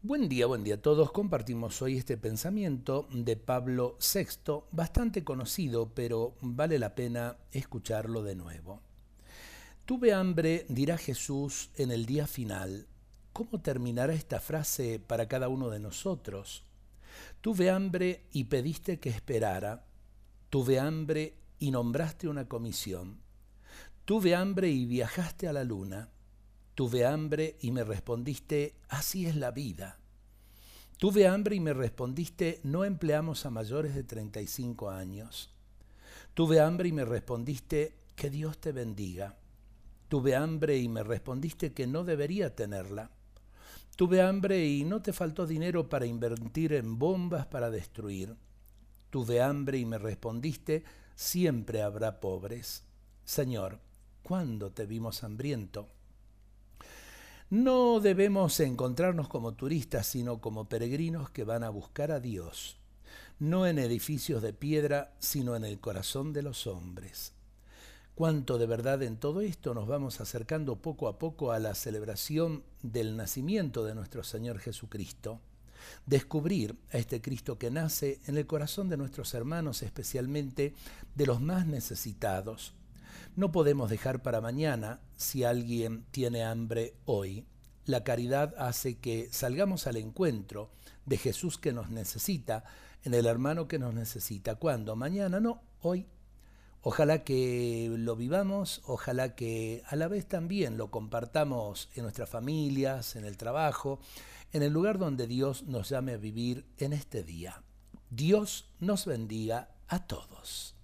Buen día, buen día a todos. Compartimos hoy este pensamiento de Pablo VI, bastante conocido, pero vale la pena escucharlo de nuevo. Tuve hambre, dirá Jesús en el día final. ¿Cómo terminará esta frase para cada uno de nosotros? Tuve hambre y pediste que esperara. Tuve hambre y nombraste una comisión. Tuve hambre y viajaste a la luna. Tuve hambre y me respondiste, así es la vida. Tuve hambre y me respondiste, no empleamos a mayores de 35 años. Tuve hambre y me respondiste, que Dios te bendiga. Tuve hambre y me respondiste que no debería tenerla. Tuve hambre y no te faltó dinero para invertir en bombas para destruir. Tuve hambre y me respondiste, siempre habrá pobres. Señor, ¿cuándo te vimos hambriento? No debemos encontrarnos como turistas, sino como peregrinos que van a buscar a Dios, no en edificios de piedra, sino en el corazón de los hombres. Cuánto de verdad en todo esto nos vamos acercando poco a poco a la celebración del nacimiento de nuestro Señor Jesucristo. Descubrir a este Cristo que nace en el corazón de nuestros hermanos, especialmente de los más necesitados, no podemos dejar para mañana si alguien tiene hambre hoy. La caridad hace que salgamos al encuentro de Jesús que nos necesita, en el hermano que nos necesita. ¿Cuándo? Mañana, no, hoy. Ojalá que lo vivamos, ojalá que a la vez también lo compartamos en nuestras familias, en el trabajo, en el lugar donde Dios nos llame a vivir en este día. Dios nos bendiga a todos.